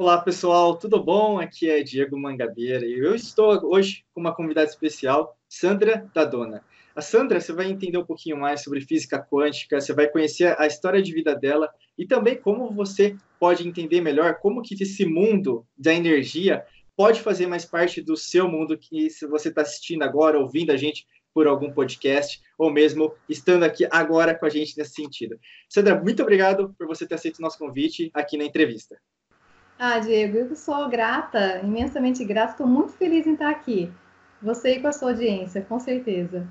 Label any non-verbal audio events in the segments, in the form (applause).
Olá, pessoal, tudo bom? Aqui é Diego Mangabeira e eu estou hoje com uma convidada especial, Sandra Dadona. A Sandra, você vai entender um pouquinho mais sobre física quântica, você vai conhecer a história de vida dela e também como você pode entender melhor como que esse mundo da energia pode fazer mais parte do seu mundo que se você está assistindo agora, ouvindo a gente por algum podcast ou mesmo estando aqui agora com a gente nesse sentido. Sandra, muito obrigado por você ter aceito o nosso convite aqui na entrevista. Ah, Diego, eu sou grata, imensamente grata, estou muito feliz em estar aqui. Você e com a sua audiência, com certeza.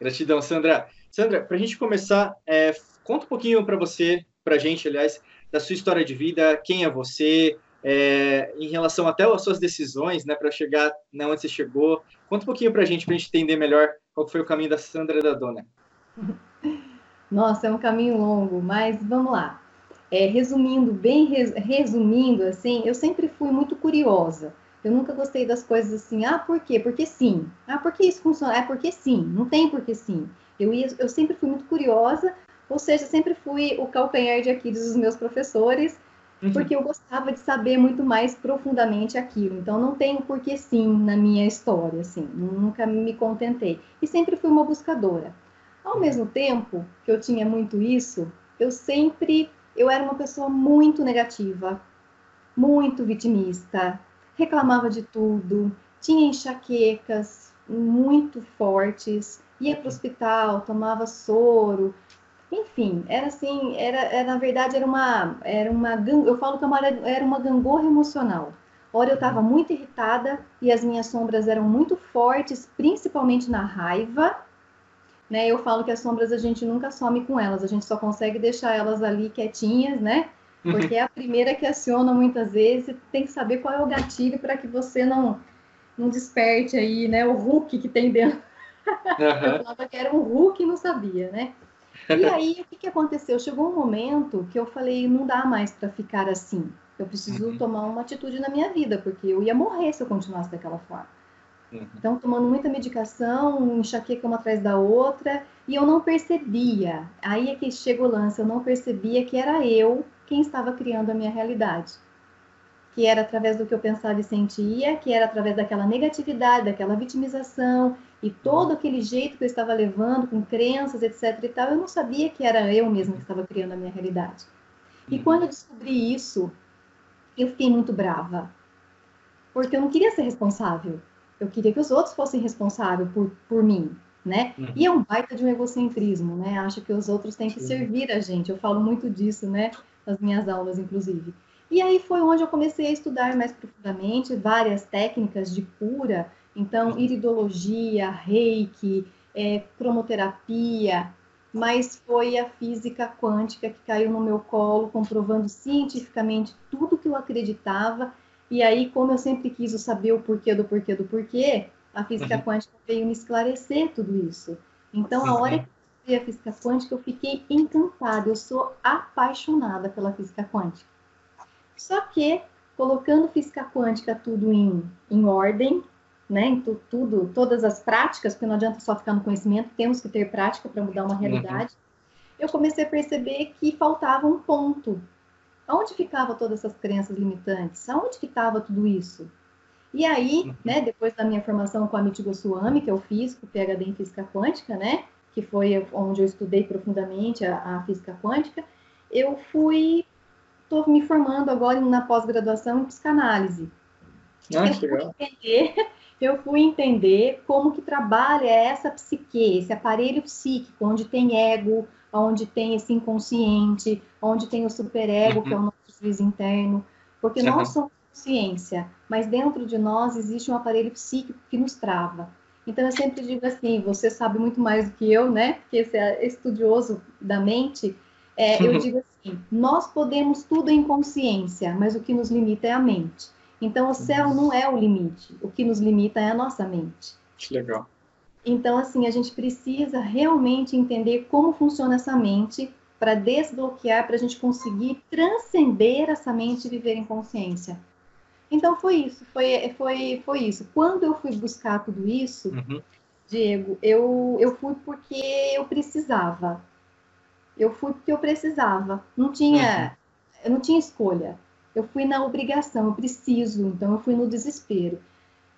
Gratidão, Sandra. Sandra, para a gente começar, é, conta um pouquinho para você, para a gente, aliás, da sua história de vida, quem é você, é, em relação até às suas decisões, né, para chegar né, onde você chegou. Conta um pouquinho para a gente, para a gente entender melhor qual foi o caminho da Sandra da Dona. (laughs) Nossa, é um caminho longo, mas vamos lá. É, resumindo, bem resumindo, assim, eu sempre fui muito curiosa. Eu nunca gostei das coisas assim, ah, por quê? Porque sim. Ah, por que isso funciona? É porque sim. Não tem porque sim. Eu, ia, eu sempre fui muito curiosa, ou seja, sempre fui o calcanhar de Aquiles dos meus professores, uhum. porque eu gostava de saber muito mais profundamente aquilo. Então, não tenho porque sim na minha história, assim. Nunca me contentei. E sempre fui uma buscadora. Ao mesmo tempo que eu tinha muito isso, eu sempre eu era uma pessoa muito negativa, muito vitimista, reclamava de tudo, tinha enxaquecas muito fortes, ia para o hospital, tomava soro, enfim, era assim, era, era, na verdade era uma, era uma, eu falo que era uma gangorra emocional. Ora eu estava muito irritada e as minhas sombras eram muito fortes, principalmente na raiva, né? Eu falo que as sombras a gente nunca some com elas, a gente só consegue deixar elas ali quietinhas, né? Uhum. Porque é a primeira que aciona muitas vezes, tem que saber qual é o gatilho para que você não não desperte aí, né, o Hulk que tem dentro. Uhum. (laughs) Eu falava que era um Hulk e não sabia, né? E aí, o que, que aconteceu? Chegou um momento que eu falei, não dá mais para ficar assim. Eu preciso uhum. tomar uma atitude na minha vida, porque eu ia morrer se eu continuasse daquela forma. Uhum. Então, tomando muita medicação, enxaqueca uma atrás da outra, e eu não percebia. Aí é que chega o lance, eu não percebia que era eu quem estava criando a minha realidade. Que era através do que eu pensava e sentia, que era através daquela negatividade, daquela vitimização, e todo aquele jeito que eu estava levando, com crenças, etc e tal, eu não sabia que era eu mesma que estava criando a minha realidade. E uhum. quando eu descobri isso, eu fiquei muito brava. Porque eu não queria ser responsável. Eu queria que os outros fossem responsáveis por, por mim, né? Uhum. E é um baita de um egocentrismo, né? Acho que os outros têm que Sim. servir a gente. Eu falo muito disso, né? Nas minhas aulas, inclusive. E aí foi onde eu comecei a estudar mais profundamente várias técnicas de cura. Então, uhum. iridologia, reiki, é, cromoterapia, mas foi a física quântica que caiu no meu colo, comprovando cientificamente tudo que eu acreditava e aí, como eu sempre quis saber o porquê do porquê do porquê, a física uhum. quântica veio me esclarecer tudo isso. Então, a hora que eu vi a física quântica, eu fiquei encantada. Eu sou apaixonada pela física quântica. Só que, colocando física quântica tudo em, em ordem, né, em tu, tudo, todas as práticas, porque não adianta só ficar no conhecimento, temos que ter prática para mudar uma uhum. realidade. Uhum. Eu comecei a perceber que faltava um ponto Onde ficavam todas essas crenças limitantes? Aonde que estava tudo isso? E aí, uhum. né, depois da minha formação com a Michigo Suami, que eu fiz, com o PhD em Física Quântica, né, que foi onde eu estudei profundamente a, a Física Quântica, eu fui, estou me formando agora na pós-graduação em Psicanálise. Ah, eu, fui entender, eu fui entender como que trabalha essa psique, esse aparelho psíquico, onde tem ego, onde tem esse inconsciente, onde tem o superego, uhum. que é o nosso juiz interno, porque uhum. nós somos ciência, mas dentro de nós existe um aparelho psíquico que nos trava. Então eu sempre digo assim, você sabe muito mais do que eu, né? Porque você é estudioso da mente. É, eu digo assim, nós podemos tudo em consciência, mas o que nos limita é a mente. Então o céu uhum. não é o limite, o que nos limita é a nossa mente. Que legal. Então, assim, a gente precisa realmente entender como funciona essa mente para desbloquear, para a gente conseguir transcender essa mente e viver em consciência. Então, foi isso, foi, foi, foi isso. Quando eu fui buscar tudo isso, uhum. Diego, eu, eu fui porque eu precisava. Eu fui porque eu precisava. Não tinha, uhum. eu não tinha escolha. Eu fui na obrigação, eu preciso, então eu fui no desespero.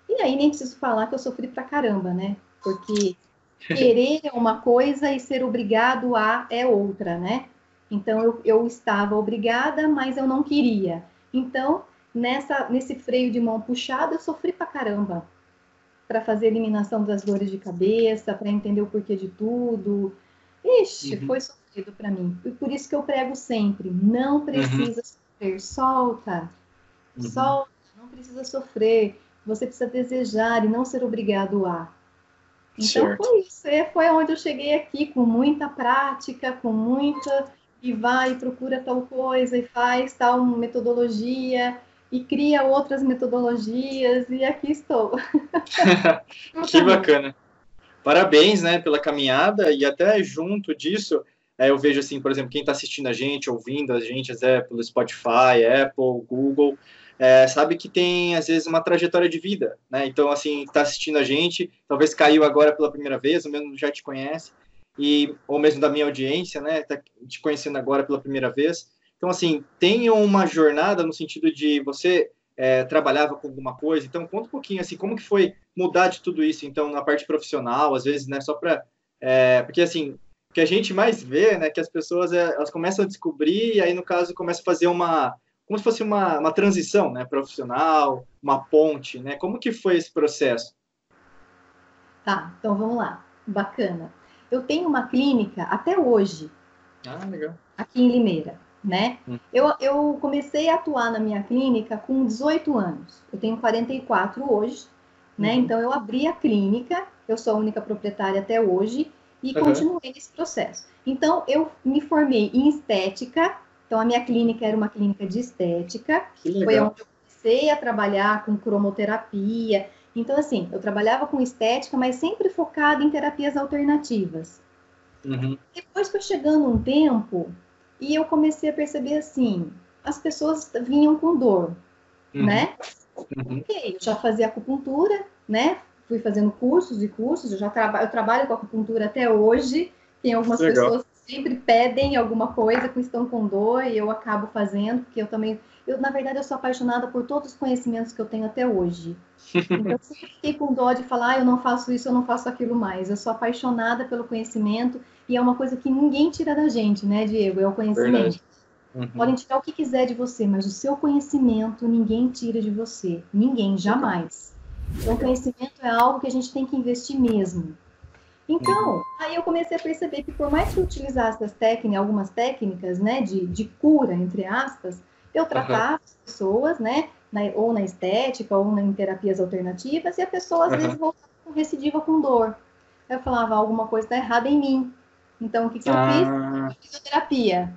E aí nem preciso falar que eu sofri pra caramba, né? Porque (laughs) querer é uma coisa e ser obrigado a é outra, né? Então eu, eu estava obrigada, mas eu não queria. Então, nessa, nesse freio de mão puxado, eu sofri pra caramba. Para fazer eliminação das dores de cabeça, para entender o porquê de tudo. Ixi, uhum. foi sofrido para mim. E por isso que eu prego sempre: não uhum. precisa uhum. Sofrer, solta. Uhum. Solta, não precisa sofrer. Você precisa desejar e não ser obrigado a. Então certo. foi isso. É, foi onde eu cheguei aqui, com muita prática, com muita. E vai, e procura tal coisa, e faz tal metodologia, e cria outras metodologias, e aqui estou. (laughs) que bacana. Parabéns, né, pela caminhada, e até junto disso, é, eu vejo assim, por exemplo, quem está assistindo a gente, ouvindo a gente, é pelo Spotify, Apple, Google, é, sabe que tem, às vezes, uma trajetória de vida, né? Então, assim, está assistindo a gente, talvez caiu agora pela primeira vez, ou mesmo já te conhece, e, ou mesmo da minha audiência, né? Está te conhecendo agora pela primeira vez. Então, assim, tem uma jornada no sentido de você é, trabalhava com alguma coisa. Então, conta um pouquinho, assim, como que foi mudar de tudo isso, então, na parte profissional, às vezes, né? Só para... É, porque, assim, que a gente mais vê, né? Que as pessoas, é, elas começam a descobrir e aí, no caso, começa a fazer uma como se fosse uma, uma transição, né, profissional, uma ponte, né? Como que foi esse processo? Tá, então vamos lá. Bacana. Eu tenho uma clínica até hoje. Ah, legal. Aqui em Limeira, né? Hum. Eu, eu comecei a atuar na minha clínica com 18 anos. Eu tenho 44 hoje, né? Uhum. Então eu abri a clínica, eu sou a única proprietária até hoje e uhum. continuei nesse processo. Então eu me formei em estética então, a minha clínica era uma clínica de estética, foi onde eu comecei a trabalhar com cromoterapia. Então, assim, eu trabalhava com estética, mas sempre focada em terapias alternativas. Uhum. Depois foi chegando um tempo e eu comecei a perceber assim, as pessoas vinham com dor, uhum. né? Uhum. Ok, eu já fazia acupuntura, né? Fui fazendo cursos e cursos, eu já trabalho, eu trabalho com acupuntura até hoje. Tem algumas Legal. pessoas sempre pedem alguma coisa que estão com dor e eu acabo fazendo, porque eu também, eu na verdade eu sou apaixonada por todos os conhecimentos que eu tenho até hoje. (laughs) Então eu sempre fiquei com dó de falar, ah, eu não faço isso, eu não faço aquilo mais. Eu sou apaixonada pelo conhecimento e é uma coisa que ninguém tira da gente, né, Diego? É o conhecimento. Uhum. Podem tirar o que quiser de você, mas o seu conhecimento ninguém tira de você. Ninguém, jamais. Então, conhecimento é algo que a gente tem que investir mesmo. Então, aí eu comecei a perceber que por mais que eu utilizasse as técnicas, algumas técnicas, né, de, de cura, entre aspas, eu tratava uhum. as pessoas, né, na, ou na estética, ou em terapias alternativas, e a pessoa às uhum. vezes voltava com recidiva com dor. Eu falava, alguma coisa está errada em mim. Então, o que, que eu ah. fiz? Fisioterapia.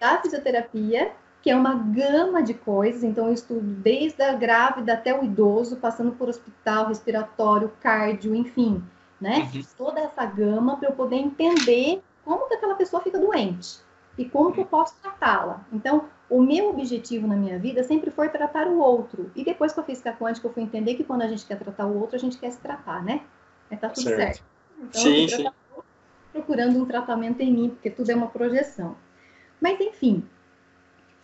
da (laughs) fisioterapia, que é uma gama de coisas, então eu estudo desde a grávida até o idoso, passando por hospital, respiratório, cardio, enfim né? Uhum. Toda essa gama para eu poder entender como que aquela pessoa fica doente e como que eu posso tratá-la. Então, o meu objetivo na minha vida sempre foi tratar o outro. E depois que eu fiz quântica, eu fui entender que quando a gente quer tratar o outro, a gente quer se tratar, né? É, tá tudo certo. certo. Então, sim, eu sim. procurando um tratamento em mim, porque tudo é uma projeção. Mas, enfim,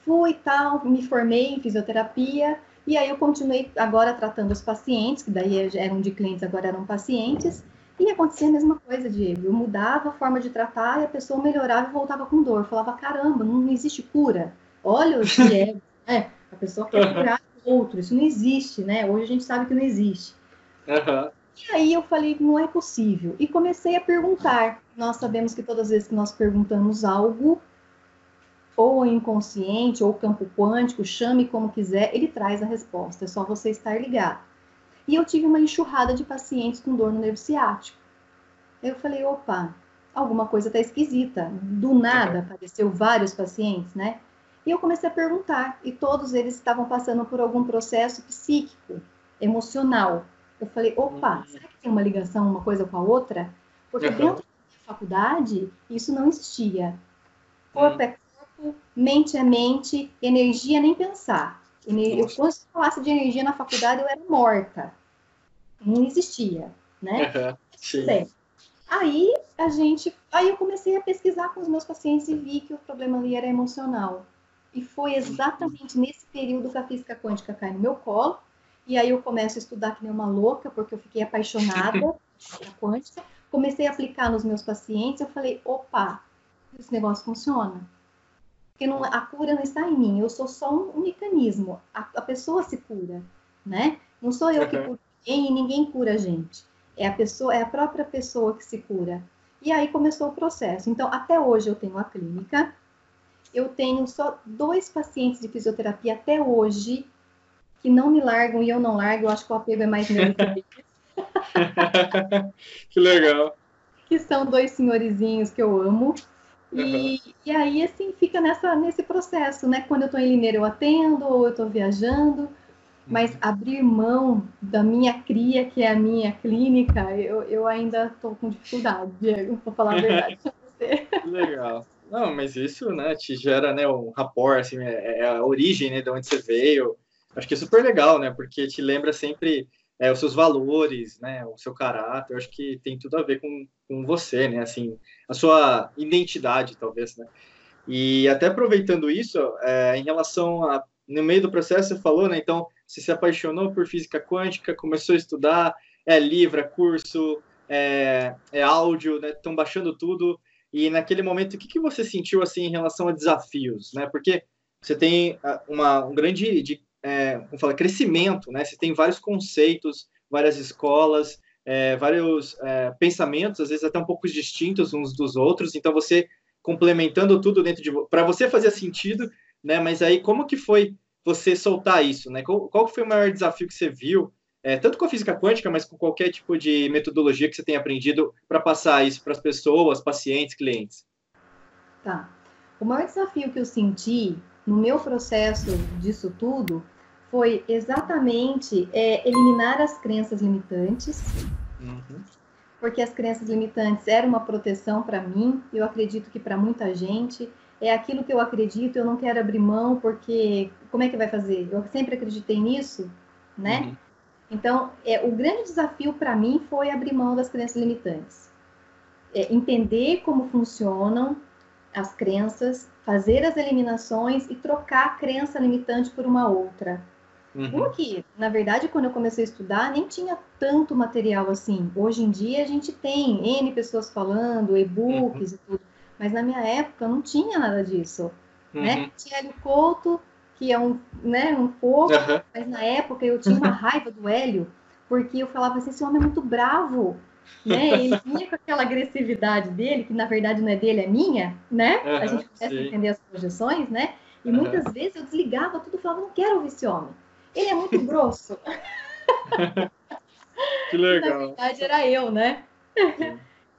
fui tal, me formei em fisioterapia, e aí eu continuei agora tratando os pacientes, que daí eram de clientes, agora eram pacientes, e acontecia a mesma coisa, Diego. Eu mudava a forma de tratar e a pessoa melhorava e voltava com dor. Eu falava, caramba, não existe cura. Olha o que é. (laughs) é a pessoa quer curar outro. Isso não existe, né? Hoje a gente sabe que não existe. Uhum. E aí eu falei, não é possível. E comecei a perguntar. Nós sabemos que todas as vezes que nós perguntamos algo, ou inconsciente, ou campo quântico, chame como quiser, ele traz a resposta. É só você estar ligado. E eu tive uma enxurrada de pacientes com dor no nervo ciático. Eu falei, opa, alguma coisa está esquisita. Do nada apareceu vários pacientes, né? E eu comecei a perguntar, e todos eles estavam passando por algum processo psíquico, emocional. Eu falei, opa, uhum. será que tem uma ligação uma coisa com a outra? Porque uhum. dentro da faculdade, isso não existia. Corpo é corpo, mente é mente, energia nem pensar. Eu, quando se falasse de energia na faculdade, eu era morta. Não existia, né? Uhum, sim. Aí a gente, aí eu comecei a pesquisar com os meus pacientes e vi que o problema ali era emocional. E foi exatamente nesse período que a física quântica cai no meu colo. E aí eu começo a estudar que nem uma louca, porque eu fiquei apaixonada (laughs) pela quântica. Comecei a aplicar nos meus pacientes. Eu falei, opa, esse negócio funciona. Porque não, a cura não está em mim, eu sou só um, um mecanismo. A, a, pessoa se cura, né? Não sou eu que curo ninguém e ninguém cura a gente. É a pessoa, é a própria pessoa que se cura. E aí começou o processo. Então, até hoje eu tenho a clínica. Eu tenho só dois pacientes de fisioterapia até hoje que não me largam e eu não largo. Eu acho que o apego é mais meu que (laughs) (laughs) que legal. Que são dois senhorizinhos que eu amo. E, uhum. e aí, assim, fica nessa, nesse processo, né? Quando eu estou em Limeira, eu atendo, ou eu estou viajando, mas uhum. abrir mão da minha cria, que é a minha clínica, eu, eu ainda estou com dificuldade, Diego, para falar a verdade para (laughs) você. Legal. Não, mas isso, né, te gera, né, um rapport, assim, é, é a origem, né, de onde você veio. Acho que é super legal, né, porque te lembra sempre é, os seus valores, né, o seu caráter, eu acho que tem tudo a ver com, com você, né, assim, a sua identidade, talvez, né. E até aproveitando isso, é, em relação a, no meio do processo você falou, né, então, você se apaixonou por física quântica, começou a estudar, é livro, é curso, é, é áudio, né, estão baixando tudo, e naquele momento, o que, que você sentiu, assim, em relação a desafios, né, porque você tem ah, uma, um grande de, é, como fala, crescimento, né? Você tem vários conceitos, várias escolas, é, vários é, pensamentos, às vezes até um pouco distintos uns dos outros. Então você complementando tudo dentro de para você fazer sentido, né? Mas aí como que foi você soltar isso, né? Qual, qual foi o maior desafio que você viu, é, tanto com a física quântica, mas com qualquer tipo de metodologia que você tenha aprendido para passar isso para as pessoas, pacientes, clientes? Tá. O maior desafio que eu senti no meu processo disso tudo foi exatamente é, eliminar as crenças limitantes, uhum. porque as crenças limitantes eram uma proteção para mim, eu acredito que para muita gente. É aquilo que eu acredito, eu não quero abrir mão, porque como é que vai fazer? Eu sempre acreditei nisso, né? Uhum. Então, é, o grande desafio para mim foi abrir mão das crenças limitantes. É, entender como funcionam as crenças, fazer as eliminações e trocar a crença limitante por uma outra. Uhum. Uma que, na verdade, quando eu comecei a estudar, nem tinha tanto material assim. Hoje em dia a gente tem N pessoas falando, e-books uhum. e tudo. Mas na minha época não tinha nada disso. Né? Uhum. Né? Tinha Hélio Couto, que é um, né, um pouco, mas na época eu tinha uma (laughs) raiva do Hélio, porque eu falava assim, esse homem é muito bravo. Né? Ele vinha com aquela agressividade dele, que na verdade não é dele, é minha, né? a gente começa a entender as projeções, né? E muitas vezes eu desligava tudo e falava, não quero ouvir esse homem. Ele é muito grosso. (laughs) que legal. Na verdade, era eu, né?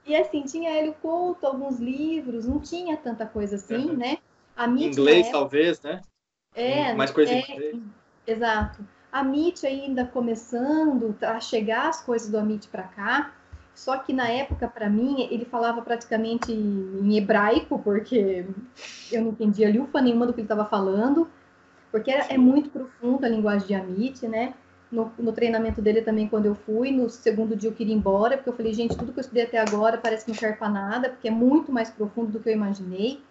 E assim, tinha Hélio Couto, alguns livros, não tinha tanta coisa assim, uhum. né? A inglês, época, talvez, né? É, mais coisa é, em inglês. Exato. A MIT ainda começando a chegar as coisas do Amit para cá, só que na época, para mim, ele falava praticamente em hebraico, porque eu não entendia lufa nenhuma do que ele estava falando porque é, é muito profundo a linguagem de Amit, né? No, no, treinamento dele também, quando eu fui, no segundo dia eu queria ir embora, porque eu falei, gente, tudo que eu estudei até agora parece que não serve para nada, porque é muito mais profundo do que eu imaginei.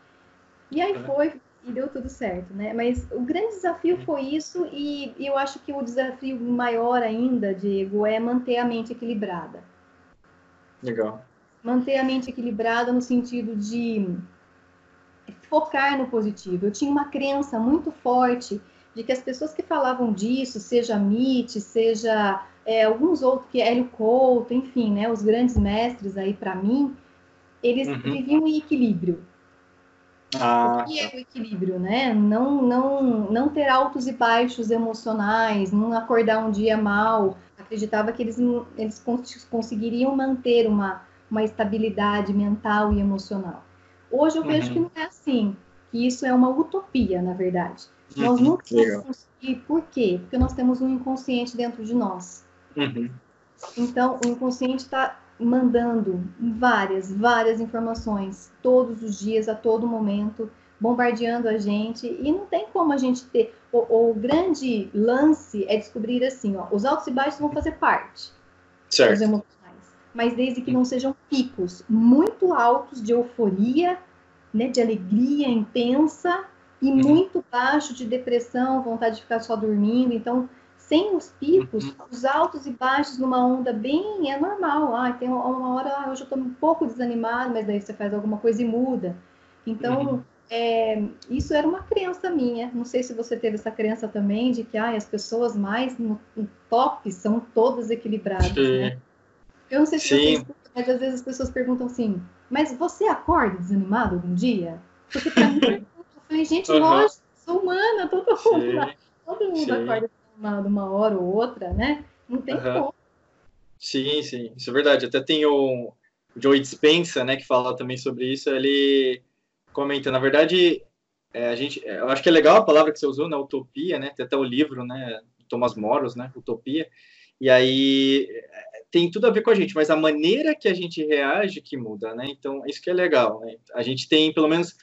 E aí foi, e deu tudo certo, né? Mas o grande desafio foi isso, e, e eu acho que o desafio maior ainda, Diego, é manter a mente equilibrada. Legal. Manter a mente equilibrada no sentido de focar no positivo. Eu tinha uma crença muito forte de que as pessoas que falavam disso, seja Mitch, seja é, alguns outros, que Hélio Couto, enfim, né, os grandes mestres aí para mim, eles uhum. viviam em equilíbrio. Ah. O que é o equilíbrio, né? Não, não, não ter altos e baixos emocionais, não acordar um dia mal. Acreditava que eles, eles conseguiriam manter uma, uma estabilidade mental e emocional. Hoje eu uhum. vejo que não é assim, que isso é uma utopia, na verdade. Uhum. Nós nunca vamos conseguir. Por quê? Porque nós temos um inconsciente dentro de nós. Uhum. Então, o inconsciente está mandando várias, várias informações todos os dias, a todo momento, bombardeando a gente, e não tem como a gente ter. O, o grande lance é descobrir assim: ó, os altos e baixos vão fazer parte. Certo mas desde que não sejam picos muito altos de euforia, né, de alegria intensa, e uhum. muito baixo de depressão, vontade de ficar só dormindo. Então, sem os picos, uhum. os altos e baixos numa onda bem é normal. Ah, tem uma hora, ah, hoje eu estou um pouco desanimado, mas daí você faz alguma coisa e muda. Então, uhum. é, isso era uma crença minha. Não sei se você teve essa crença também de que ah, as pessoas mais no, no top são todas equilibradas, né? Eu não sei se Sim. você mas às vezes as pessoas perguntam assim: mas você acorda desanimado algum dia? Porque pra mim, (laughs) eu falei, gente, uhum. lógico, sou humana, todo mundo, todo mundo acorda desanimado uma hora ou outra, né? Não tem uhum. como. Sim, sim, isso é verdade. Até tem o Joe Dispensa, né, que fala também sobre isso. Ele comenta, na verdade, é, a gente, eu acho que é legal a palavra que você usou, né, utopia, né? Tem até o livro, né, Thomas Moros, né, Utopia. E aí tem tudo a ver com a gente, mas a maneira que a gente reage que muda, né? Então, isso que é legal, né? A gente tem, pelo menos,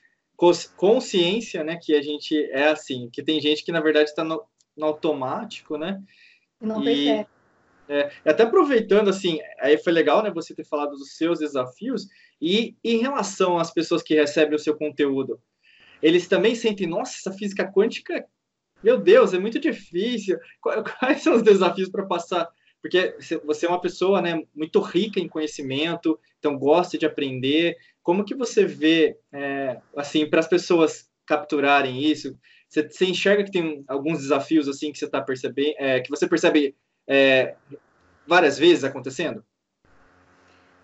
consciência, né, que a gente é assim, que tem gente que, na verdade, está no, no, automático, né? Não e, percebe. É, até aproveitando, assim, aí foi legal, né, você ter falado dos seus desafios, e em relação às pessoas que recebem o seu conteúdo, eles também sentem, nossa, essa física quântica, meu Deus, é muito difícil. (laughs) Quais são os desafios para passar porque você é uma pessoa né, muito rica em conhecimento, então gosta de aprender. Como que você vê, é, assim, para as pessoas capturarem isso? Você, você, enxerga que tem alguns desafios assim que você está percebendo, é, que você percebe é, várias vezes acontecendo?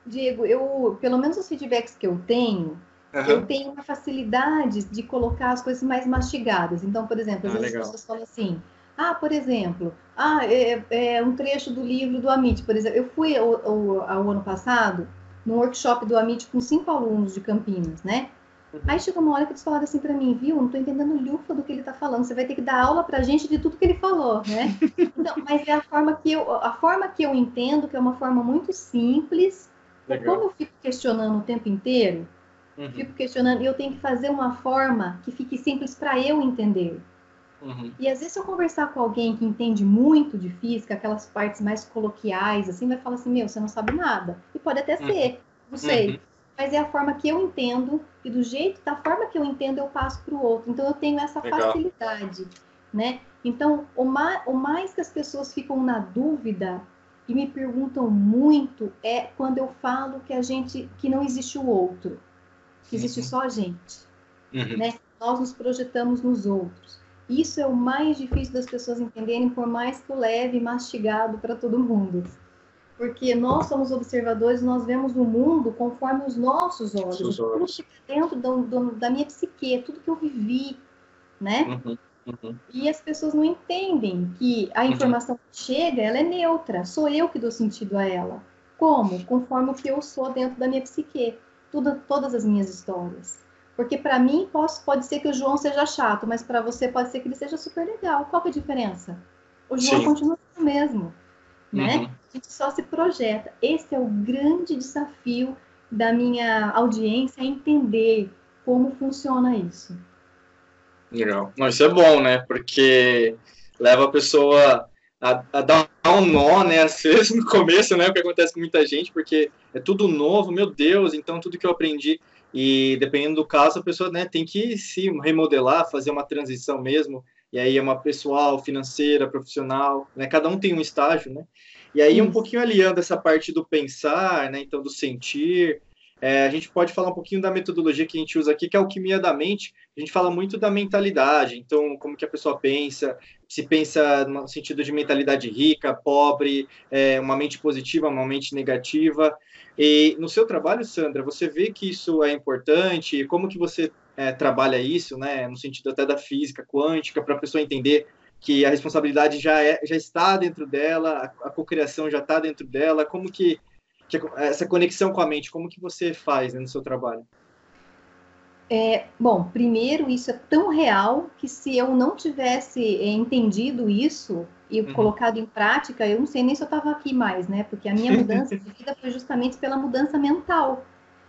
Diego, eu, pelo menos os feedbacks que eu tenho, uhum. eu tenho uma facilidade de colocar as coisas mais mastigadas. Então, por exemplo, às ah, vezes legal. as pessoas falam assim, ah, por exemplo, ah, é, é, um trecho do livro do Amit, por exemplo. Eu fui ao, ao, ao ano passado num workshop do Amit com cinco alunos de Campinas, né? Uhum. Aí chegou uma hora que eles falaram assim para mim, viu? Não estou entendendo lufa do que ele está falando. Você vai ter que dar aula para a gente de tudo que ele falou, né? (laughs) Então, mas é a forma que eu, a forma que eu entendo, que é uma forma muito simples. Legal. Como eu fico questionando o tempo inteiro, uhum. fico questionando eu tenho que fazer uma forma que fique simples para eu entender. Uhum. E às vezes, se eu conversar com alguém que entende muito de física, aquelas partes mais coloquiais, assim, vai falar assim: Meu, você não sabe nada. E pode até uhum. ser, não sei. Uhum. Mas é a forma que eu entendo, e do jeito, da forma que eu entendo, eu passo para o outro. Então, eu tenho essa Legal. facilidade, né? Então, o, ma o mais que as pessoas ficam na dúvida e me perguntam muito é quando eu falo que a gente, que não existe o outro, que existe uhum. só a gente, uhum. né? Nós nos projetamos nos outros. Isso é o mais difícil das pessoas entenderem, por mais que eu leve mastigado para todo mundo. Porque nós somos observadores, nós vemos o mundo conforme os nossos olhos. Os tudo que dentro do, do, da minha psique, tudo que eu vivi, né? Uhum, uhum. E as pessoas não entendem que a uhum. informação uhum. que chega, ela é neutra. Sou eu que dou sentido a ela. Como? Conforme o que eu sou dentro da minha psique. Tudo, todas as minhas histórias. Porque para mim posso, pode ser que o João seja chato, mas para você pode ser que ele seja super legal. Qual que é a diferença? O João Sim. continua sendo o mesmo, né? Uhum. A gente só se projeta. Esse é o grande desafio da minha audiência, entender como funciona isso. Legal. Não, isso é bom, né? Porque leva a pessoa a, a, dar um nó, né? Às vezes no começo, né? O que acontece com muita gente, porque é tudo novo, meu Deus, então tudo que eu aprendi e dependendo do caso, a pessoa né, tem que se remodelar, fazer uma transição mesmo. E aí é uma pessoal, financeira, profissional, né? Cada um tem um estágio, né? E aí um pouquinho aliando essa parte do pensar, né? Então do sentir, é, a gente pode falar um pouquinho da metodologia que a gente usa aqui, que é a alquimia da mente. A gente fala muito da mentalidade, então como que a pessoa pensa, se pensa no sentido de mentalidade rica, pobre, é, uma mente positiva, uma mente negativa. E no seu trabalho, Sandra, você vê que isso é importante? Como que você é, trabalha isso, né, no sentido até da física quântica, para a pessoa entender que a responsabilidade já, é, já está dentro dela, a, a cocriação já está dentro dela, como que, essa conexão com a mente, como que você faz né, no seu trabalho? É, bom, primeiro, isso é tão real que se eu não tivesse é, entendido isso, e uhum. colocado em prática, eu não sei nem se eu estava aqui mais, né? Porque a minha (laughs) mudança de vida foi justamente pela mudança mental.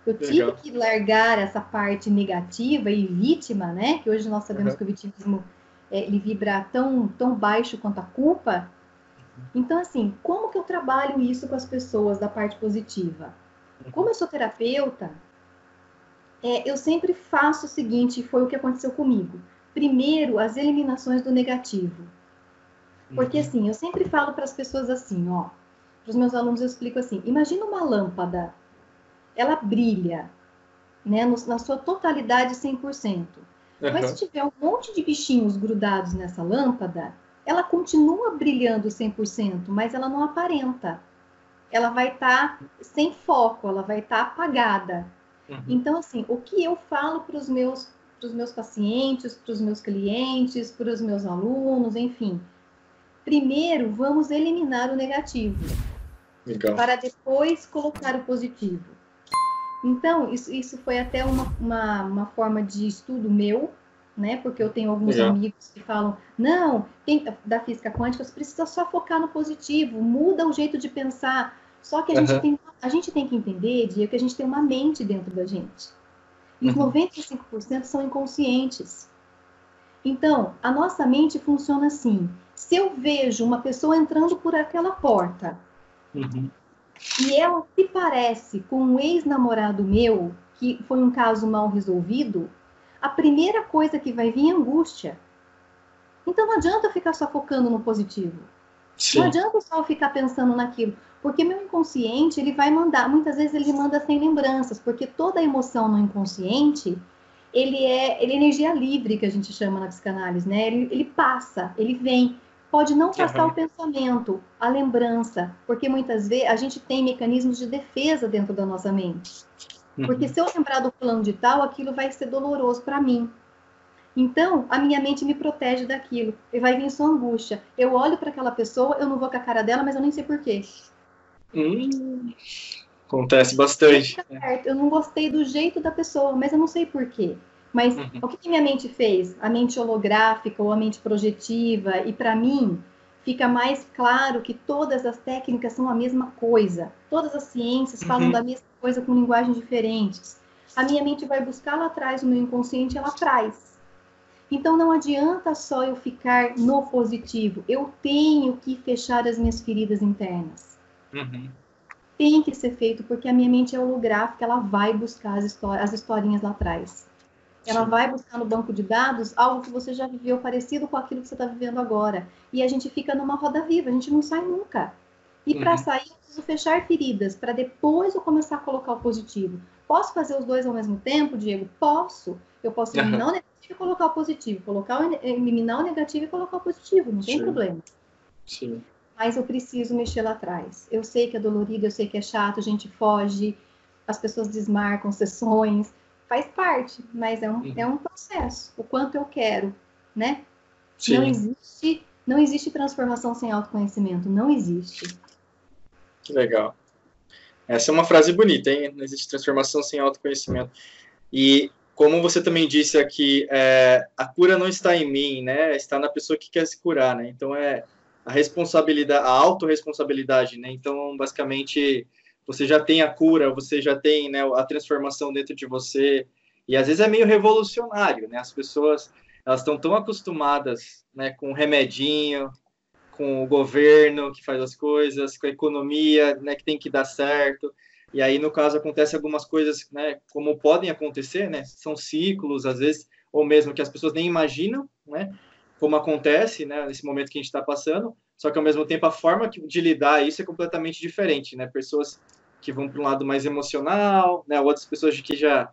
Eu Legal. tive que largar essa parte negativa e vítima, né? Que hoje nós sabemos uhum. que o vitimismo é, ele vibra tão, tão baixo quanto a culpa. Então, assim, como que eu trabalho isso com as pessoas da parte positiva? Como eu sou terapeuta, é, eu sempre faço o seguinte, foi o que aconteceu comigo. primeiro as eliminações do negativo. Porque uhum. assim, eu sempre falo para as pessoas assim, ó, para os meus alunos eu explico assim: imagina uma lâmpada, ela brilha, né, no, na sua totalidade 100%. Uhum. Mas se tiver um monte de bichinhos grudados nessa lâmpada, ela continua brilhando 100%, mas ela não aparenta. Ela vai estar tá sem foco, ela vai estar tá apagada. Uhum. Então, assim, o que eu falo para os meus, meus pacientes, para os meus clientes, para os meus alunos, enfim. Primeiro, vamos eliminar o negativo. Legal. Para depois colocar o positivo. Então, isso, isso foi até uma, uma, uma forma de estudo meu, né? Porque eu tenho alguns Legal. amigos que falam, não, tem, da física quântica, você precisa só focar no positivo, muda o jeito de pensar. Só que a, uhum. gente, tem, a gente tem que entender, Diego, que a gente tem uma mente dentro da gente. E os uhum. 95% são inconscientes. Então, a nossa mente funciona assim. Se eu vejo uma pessoa entrando por aquela porta uhum. e ela se parece com um ex-namorado meu, que foi um caso mal resolvido, a primeira coisa que vai vir é angústia. Então não adianta eu ficar só focando no positivo. Sim. Não adianta só ficar pensando naquilo, porque meu inconsciente ele vai mandar, muitas vezes ele manda sem lembranças, porque toda emoção no inconsciente ele é, ele é energia livre que a gente chama na psicanálise, né? Ele, ele passa, ele vem. Pode não passar uhum. o pensamento, a lembrança, porque muitas vezes a gente tem mecanismos de defesa dentro da nossa mente. Porque uhum. se eu lembrar do plano de tal, aquilo vai ser doloroso para mim. Então, a minha mente me protege daquilo. E vai vir sua angústia. Eu olho para aquela pessoa, eu não vou com a cara dela, mas eu nem sei porquê. Hum, acontece bastante. Eu não gostei do jeito da pessoa, mas eu não sei porquê. Mas uhum. o que, que minha mente fez? A mente holográfica ou a mente projetiva? E para mim, fica mais claro que todas as técnicas são a mesma coisa. Todas as ciências falam uhum. da mesma coisa com linguagens diferentes. A minha mente vai buscar lá atrás, o meu inconsciente ela traz. Então não adianta só eu ficar no positivo. Eu tenho que fechar as minhas feridas internas. Uhum. Tem que ser feito porque a minha mente é holográfica, ela vai buscar as, as historinhas lá atrás. Ela Sim. vai buscar no banco de dados algo que você já viveu parecido com aquilo que você está vivendo agora. E a gente fica numa roda viva, a gente não sai nunca. E uhum. para sair, eu preciso fechar feridas, para depois eu começar a colocar o positivo. Posso fazer os dois ao mesmo tempo, Diego? Posso. Eu posso eliminar uhum. o negativo e colocar o positivo. Colocar o, eliminar o negativo e colocar o positivo, não tem Sim. problema. Sim. Mas eu preciso mexer lá atrás. Eu sei que é dolorido, eu sei que é chato, a gente foge, as pessoas desmarcam sessões, faz parte, mas é um, uhum. é um processo. O quanto eu quero, né? Sim. Não existe, não existe transformação sem autoconhecimento, não existe. Que legal. Essa é uma frase bonita, hein? Não existe transformação sem autoconhecimento. E como você também disse aqui, é, a cura não está em mim, né? Está na pessoa que quer se curar, né? Então é a responsabilidade, a autorresponsabilidade, né? Então, basicamente, você já tem a cura, você já tem né, a transformação dentro de você. E às vezes é meio revolucionário, né? As pessoas elas estão tão acostumadas né, com o remedinho, com o governo que faz as coisas, com a economia né, que tem que dar certo. E aí, no caso, acontece algumas coisas, né, como podem acontecer, né? São ciclos, às vezes, ou mesmo que as pessoas nem imaginam, né? Como acontece, né, nesse momento que a gente está passando. Só que, ao mesmo tempo, a forma de lidar isso é completamente diferente, né? Pessoas que vão para um lado mais emocional, né? Outras pessoas que já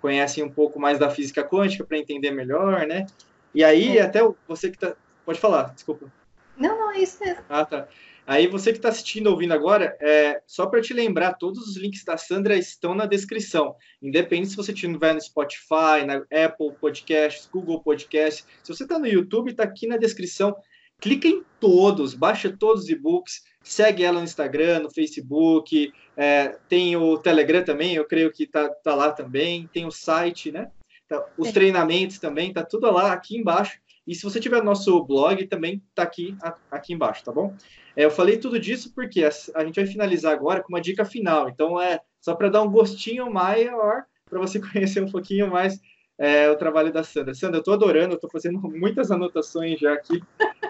conhecem um pouco mais da física quântica para entender melhor, né? E aí, é. até você que tá. Pode falar, desculpa. Não, não, é isso mesmo. Ah, tá. Aí você que está assistindo, ouvindo agora, é, só para te lembrar, todos os links da Sandra estão na descrição. Independente se você estiver no Spotify, na Apple Podcasts, Google Podcasts. Se você está no YouTube, está aqui na descrição. Clica em todos, baixa todos os e-books, segue ela no Instagram, no Facebook, é, tem o Telegram também, eu creio que tá, tá lá também, tem o site, né? Tá, os é. treinamentos também, tá tudo lá aqui embaixo. E se você tiver nosso blog, também tá aqui, aqui embaixo, tá bom? É, eu falei tudo disso porque a, a, gente vai finalizar agora com uma dica final. Então, é só para dar um gostinho maior, para você (laughs) conhecer um pouquinho mais é, o trabalho da Sandra. Sandra, eu estou adorando, eu estou fazendo (laughs) muitas anotações já aqui,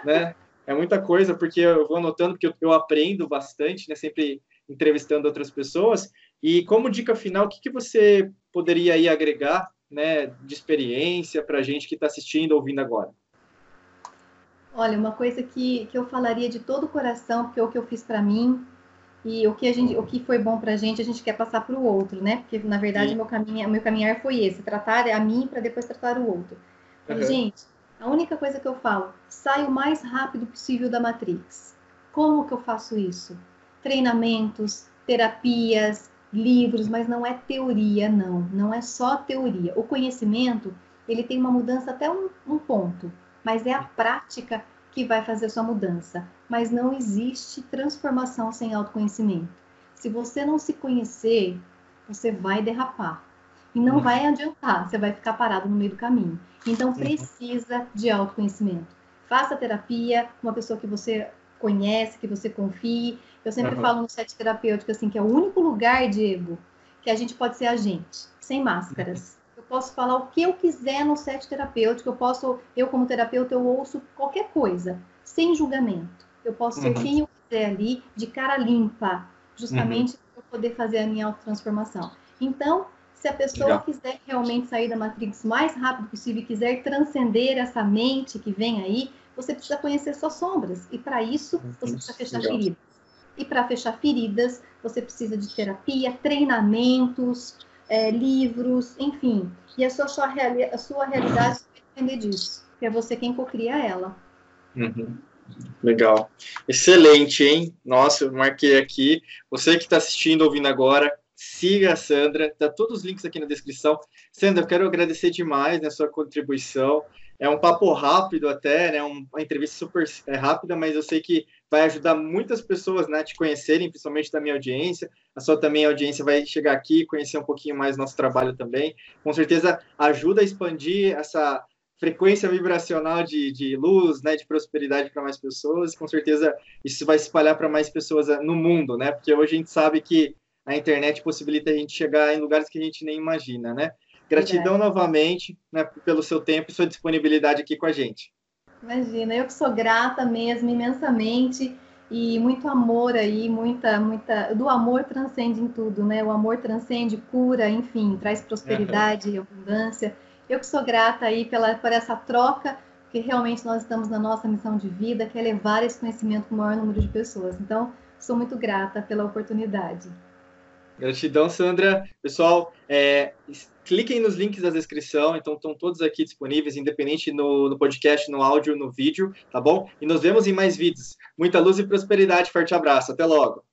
né? é muita coisa, porque eu vou anotando, porque eu, eu aprendo bastante, né? Sempre entrevistando outras pessoas. E como dica final, o que, que você poderia aí agregar né, de experiência para a gente que está assistindo, ouvindo agora? Olha, uma coisa que, que eu falaria de todo o coração, porque é o que eu fiz para mim e o que a gente, o que foi bom para a gente, a gente quer passar para o outro, né? Porque na verdade meu caminho, meu caminhar foi esse, tratar a mim para depois tratar o outro. Uhum. gente, a única coisa que eu falo, sai o mais rápido possível da Matrix. Como que eu faço isso? Treinamentos, terapias, livros, mas não é teoria, não. Não é só teoria. O conhecimento, ele tem uma mudança até um, um ponto, mas é a prática que vai fazer sua mudança. Mas não existe transformação sem autoconhecimento. Se você não se conhecer, você vai derrapar. E não uhum. vai adiantar, você vai ficar parado no meio do caminho. Então, precisa de autoconhecimento. Faça terapia com uma pessoa que você conhece, que você confie. Eu sempre uhum. falo no set terapêutico assim, que é o único lugar, Diego, que a gente pode ser a gente, sem máscaras. Uhum. Eu posso falar o que eu quiser no set terapêutico, eu posso, eu como terapeuta, eu ouço qualquer coisa, sem julgamento. Eu posso ser uhum. quem eu quiser ali, de cara limpa, justamente uhum. para poder fazer a minha autotransformação. Então, se a pessoa Legal. quiser realmente sair da Matrix o mais rápido possível e quiser transcender essa mente que vem aí, você precisa conhecer suas sombras. E para isso, você precisa fechar Legal. feridas. E para fechar feridas, você precisa de terapia, treinamentos, é, livros, enfim. E a sua, sua, a sua realidade vai depender disso. Que é você quem cocria ela. Uhum. Legal. Excelente, hein? Nossa, eu marquei aqui. Você que está assistindo, ouvindo agora, siga a Sandra, tá todos os links aqui na descrição. Sandra, eu quero agradecer demais né, sua contribuição. É um papo rápido até, né? Uma entrevista super é, rápida, mas eu sei que vai ajudar muitas pessoas né, a te conhecerem, principalmente da minha audiência. A sua também a audiência vai chegar aqui, conhecer um pouquinho mais nosso trabalho também. Com certeza ajuda a expandir essa frequência vibracional de, de luz, né, de prosperidade para mais pessoas. Com certeza isso vai espalhar para mais pessoas no mundo, né? Porque hoje a gente sabe que a internet possibilita a gente chegar em lugares que a gente nem imagina, né? Gratidão novamente né, pelo seu tempo e sua disponibilidade aqui com a gente. Imagina, eu que sou grata mesmo, imensamente, e muito amor aí, muita, muita. Do amor transcende em tudo, né? O amor transcende, cura, enfim, traz prosperidade e abundância. Eu que sou grata aí pela, por essa troca, porque realmente nós estamos na nossa missão de vida, que é levar esse conhecimento para o maior número de pessoas. Então, sou muito grata pela oportunidade. Gratidão, Sandra. Pessoal, é, cliquem nos links da descrição, então estão todos aqui disponíveis, independente no, no podcast, no áudio, no vídeo, tá bom? E nos vemos em mais vídeos. Muita luz e prosperidade. Forte abraço. Até logo.